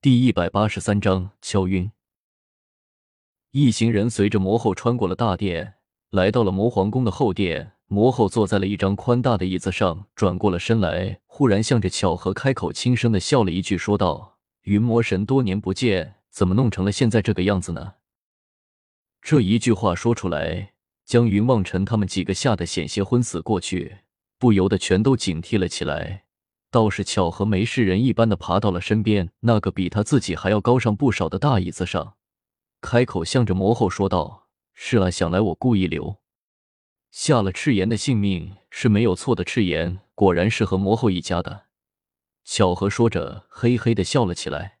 第一百八十三章敲晕。一行人随着魔后穿过了大殿，来到了魔皇宫的后殿。魔后坐在了一张宽大的椅子上，转过了身来，忽然向着巧合开口，轻声的笑了一句，说道：“云魔神，多年不见，怎么弄成了现在这个样子呢？”这一句话说出来，将云望尘他们几个吓得险些昏死过去，不由得全都警惕了起来。倒是巧合没事人一般的爬到了身边那个比他自己还要高上不少的大椅子上，开口向着魔后说道：“是啊，想来我故意留下了赤炎的性命是没有错的。赤炎果然是和魔后一家的。”巧合说着，嘿嘿的笑了起来。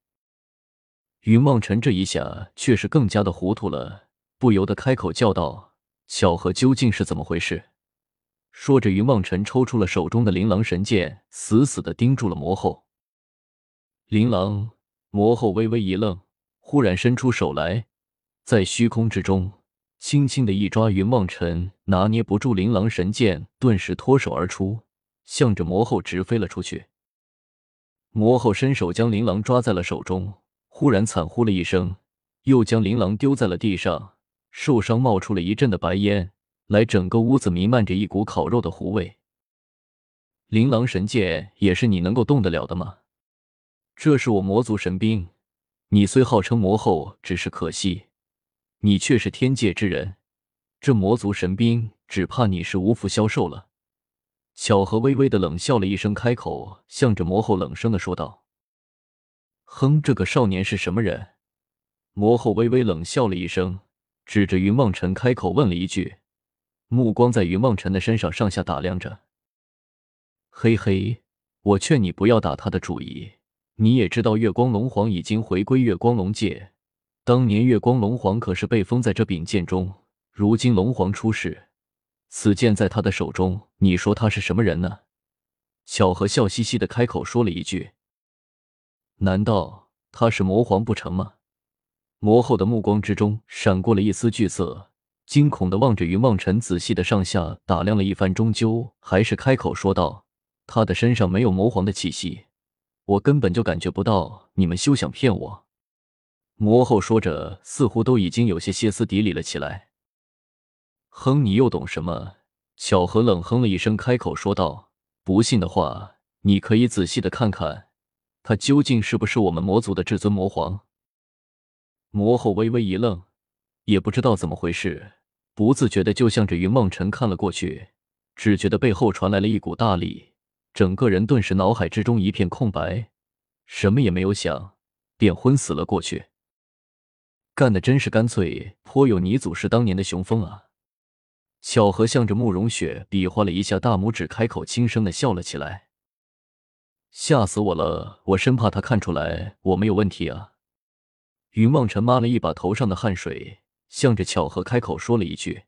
云望尘这一下却是更加的糊涂了，不由得开口叫道：“巧合究竟是怎么回事？”说着，云望尘抽出了手中的琳琅神剑，死死的盯住了魔后。琳琅，魔后微微一愣，忽然伸出手来，在虚空之中轻轻的一抓，云望尘拿捏不住琳琅神剑，顿时脱手而出，向着魔后直飞了出去。魔后伸手将琳琅抓在了手中，忽然惨呼了一声，又将琳琅丢在了地上，受伤冒出了一阵的白烟。来，整个屋子弥漫着一股烤肉的糊味。琳琅神剑也是你能够动得了的吗？这是我魔族神兵，你虽号称魔后，只是可惜，你却是天界之人，这魔族神兵只怕你是无福消受了。巧合微微的冷笑了一声，开口向着魔后冷声的说道：“哼，这个少年是什么人？”魔后微微冷笑了一声，指着云望尘开口问了一句。目光在云梦辰的身上上下打量着，嘿嘿，我劝你不要打他的主意。你也知道，月光龙皇已经回归月光龙界，当年月光龙皇可是被封在这柄剑中。如今龙皇出世，此剑在他的手中，你说他是什么人呢？小何笑嘻嘻的开口说了一句：“难道他是魔皇不成吗？”魔后的目光之中闪过了一丝惧色。惊恐的望着云望尘，仔细的上下打量了一番，终究还是开口说道：“他的身上没有魔皇的气息，我根本就感觉不到。你们休想骗我！”魔后说着，似乎都已经有些歇斯底里了起来。哼，你又懂什么？巧合冷哼了一声，开口说道：“不信的话，你可以仔细的看看，他究竟是不是我们魔族的至尊魔皇。”魔后微微一愣，也不知道怎么回事。不自觉的就向着云梦辰看了过去，只觉得背后传来了一股大力，整个人顿时脑海之中一片空白，什么也没有想，便昏死了过去。干的真是干脆，颇有你祖师当年的雄风啊！巧合向着慕容雪比划了一下大拇指，开口轻声的笑了起来。吓死我了，我生怕他看出来我没有问题啊！云梦辰抹了一把头上的汗水。向着巧合开口说了一句：“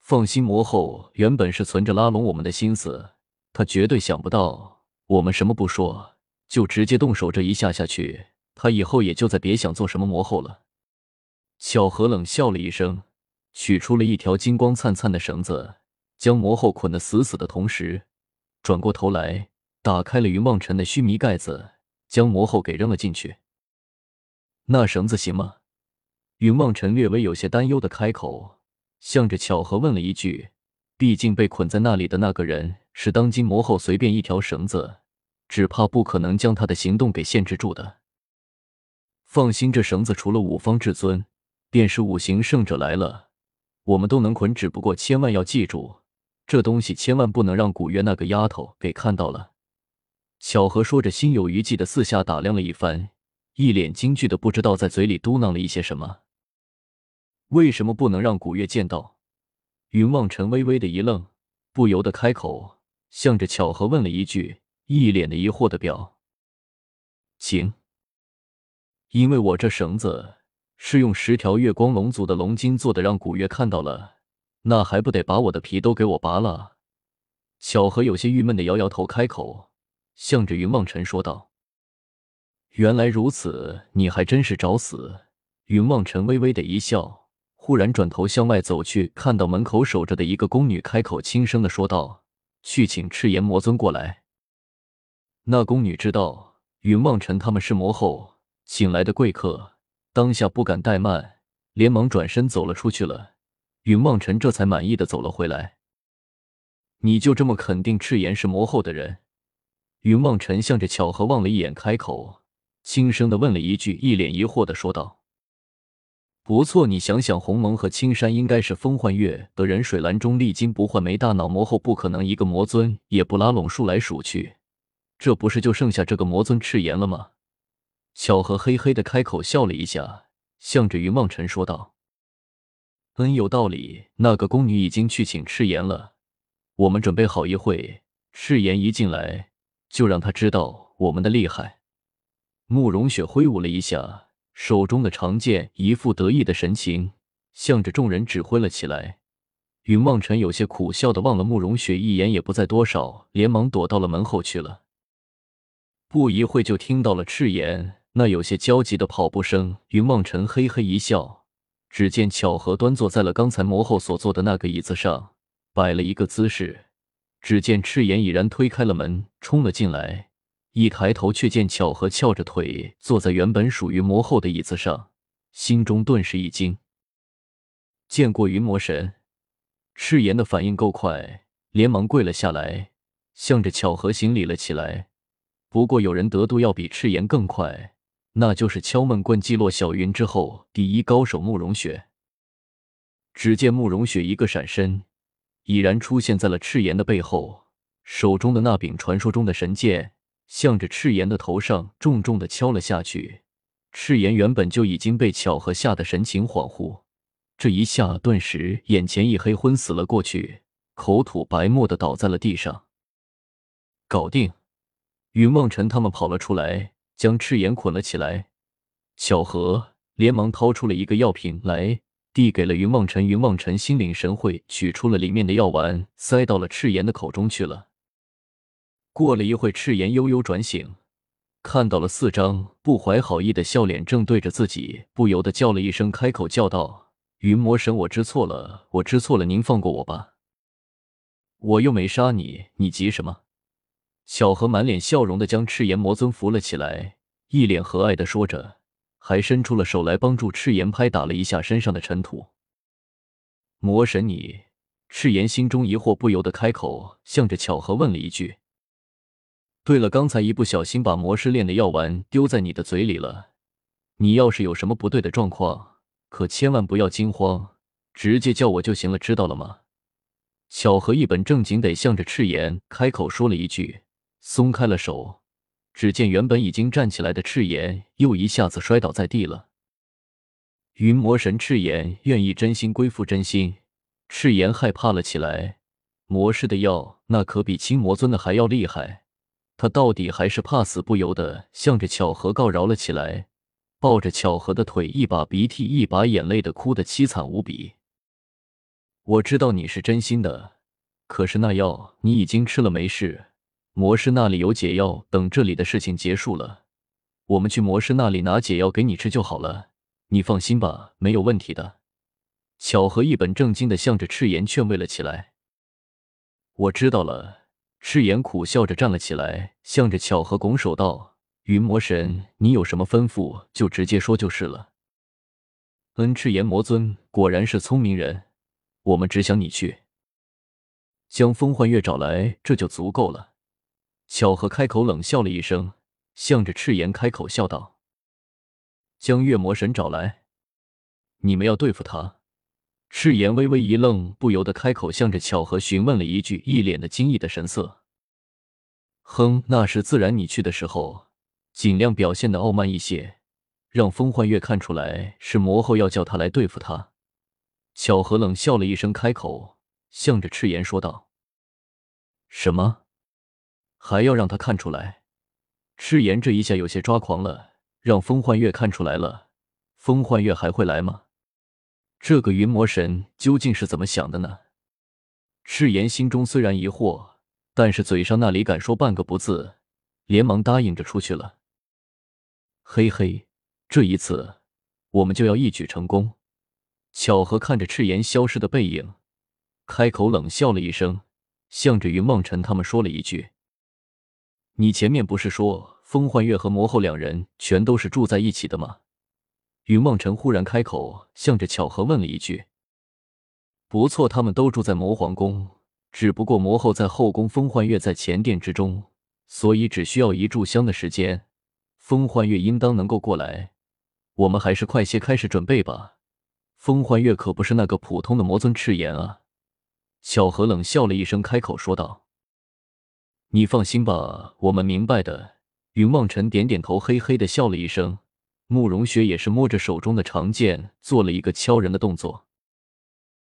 放心，魔后原本是存着拉拢我们的心思，他绝对想不到我们什么不说就直接动手。这一下下去，他以后也就再别想做什么魔后了。”巧合冷笑了一声，取出了一条金光灿灿的绳子，将魔后捆得死死的同时，转过头来打开了云望尘的须弥盖子，将魔后给扔了进去。那绳子行吗？云望尘略微有些担忧的开口，向着巧合问了一句：“毕竟被捆在那里的那个人是当今魔后，随便一条绳子，只怕不可能将他的行动给限制住的。”放心，这绳子除了五方至尊，便是五行圣者来了，我们都能捆。只不过千万要记住，这东西千万不能让古月那个丫头给看到了。巧合说着，心有余悸的四下打量了一番，一脸惊惧的不知道在嘴里嘟囔了一些什么。为什么不能让古月见到？云望尘微微的一愣，不由得开口，向着巧合问了一句，一脸的疑惑的表情。因为我这绳子是用十条月光龙族的龙筋做的，让古月看到了，那还不得把我的皮都给我拔了？巧合有些郁闷的摇摇头，开口，向着云望尘说道：“原来如此，你还真是找死。”云望尘微微的一笑。忽然转头向外走去，看到门口守着的一个宫女，开口轻声的说道：“去请赤炎魔尊过来。”那宫女知道云望尘他们是魔后请来的贵客，当下不敢怠慢，连忙转身走了出去了。云望尘这才满意的走了回来。你就这么肯定赤炎是魔后的人？云望尘向着巧合望了一眼，开口轻声的问了一句，一脸疑惑的说道：“不错，你想想，鸿蒙和青山应该是风幻月的人水蓝中历经不换没大脑魔后，不可能一个魔尊也不拉拢，数来数去，这不是就剩下这个魔尊赤炎了吗？”巧合嘿嘿的开口笑了一下，向着云望尘说道：“恩，有道理。那个宫女已经去请赤炎了，我们准备好一会，赤炎一进来。”就让他知道我们的厉害。慕容雪挥舞了一下手中的长剑，一副得意的神情，向着众人指挥了起来。云望尘有些苦笑的望了慕容雪一眼，也不再多少，连忙躲到了门后去了。不一会就听到了赤炎那有些焦急的跑步声。云望尘嘿嘿一笑，只见巧合端坐在了刚才魔后所坐的那个椅子上，摆了一个姿势。只见赤炎已然推开了门，冲了进来。一抬头，却见巧合翘着腿坐在原本属于魔后的椅子上，心中顿时一惊。见过云魔神，赤炎的反应够快，连忙跪了下来，向着巧合行礼了起来。不过，有人得度要比赤炎更快，那就是敲闷棍击落小云之后第一高手慕容雪。只见慕容雪一个闪身。已然出现在了赤炎的背后，手中的那柄传说中的神剑，向着赤炎的头上重重的敲了下去。赤炎原本就已经被巧合吓得神情恍惚，这一下顿时眼前一黑，昏死了过去，口吐白沫的倒在了地上。搞定！云梦尘他们跑了出来，将赤炎捆了起来。巧合连忙掏出了一个药瓶来。递给了云望尘，云望尘心领神会，取出了里面的药丸，塞到了赤炎的口中去了。过了一会，赤炎悠悠转醒，看到了四张不怀好意的笑脸，正对着自己，不由得叫了一声，开口叫道：“云魔神，我知错了，我知错了，您放过我吧，我又没杀你，你急什么？”小何满脸笑容的将赤炎魔尊扶了起来，一脸和蔼的说着。还伸出了手来帮助赤炎拍打了一下身上的尘土。魔神，你！赤炎心中疑惑，不由得开口，向着巧合问了一句：“对了，刚才一不小心把魔师炼的药丸丢在你的嘴里了。你要是有什么不对的状况，可千万不要惊慌，直接叫我就行了，知道了吗？”巧合一本正经得向着赤炎开口说了一句，松开了手。只见原本已经站起来的赤炎又一下子摔倒在地了。云魔神赤炎愿意真心归附真心，赤炎害怕了起来。魔师的药那可比青魔尊的还要厉害，他到底还是怕死，不由得向着巧合告饶了起来，抱着巧合的腿，一把鼻涕一把眼泪的哭得凄惨无比。我知道你是真心的，可是那药你已经吃了，没事。魔师那里有解药，等这里的事情结束了，我们去魔师那里拿解药给你吃就好了。你放心吧，没有问题的。巧合一本正经的向着赤炎劝慰了起来。我知道了。赤炎苦笑着站了起来，向着巧合拱手道：“云魔神，你有什么吩咐就直接说就是了。”恩，赤炎魔尊果然是聪明人，我们只想你去，将风幻月找来，这就足够了。巧合开口冷笑了一声，向着赤炎开口笑道：“将月魔神找来，你们要对付他。”赤炎微微一愣，不由得开口向着巧合询问了一句，一脸的惊异的神色。“哼，那是自然。你去的时候，尽量表现的傲慢一些，让风幻月看出来是魔后要叫他来对付他。”巧合冷笑了一声，开口向着赤炎说道：“什么？”还要让他看出来，赤炎这一下有些抓狂了。让风幻月看出来了，风幻月还会来吗？这个云魔神究竟是怎么想的呢？赤炎心中虽然疑惑，但是嘴上那里敢说半个不字，连忙答应着出去了。嘿嘿，这一次我们就要一举成功。巧合看着赤炎消失的背影，开口冷笑了一声，向着云梦尘他们说了一句。你前面不是说风幻月和魔后两人全都是住在一起的吗？云梦辰忽然开口，向着巧合问了一句。不错，他们都住在魔皇宫，只不过魔后在后宫，风幻月在前殿之中，所以只需要一炷香的时间，风幻月应当能够过来。我们还是快些开始准备吧。风幻月可不是那个普通的魔尊赤炎啊！巧合冷笑了一声，开口说道：“你放心吧，我们明白的。”云梦尘点点头，嘿嘿的笑了一声。慕容雪也是摸着手中的长剑，做了一个敲人的动作。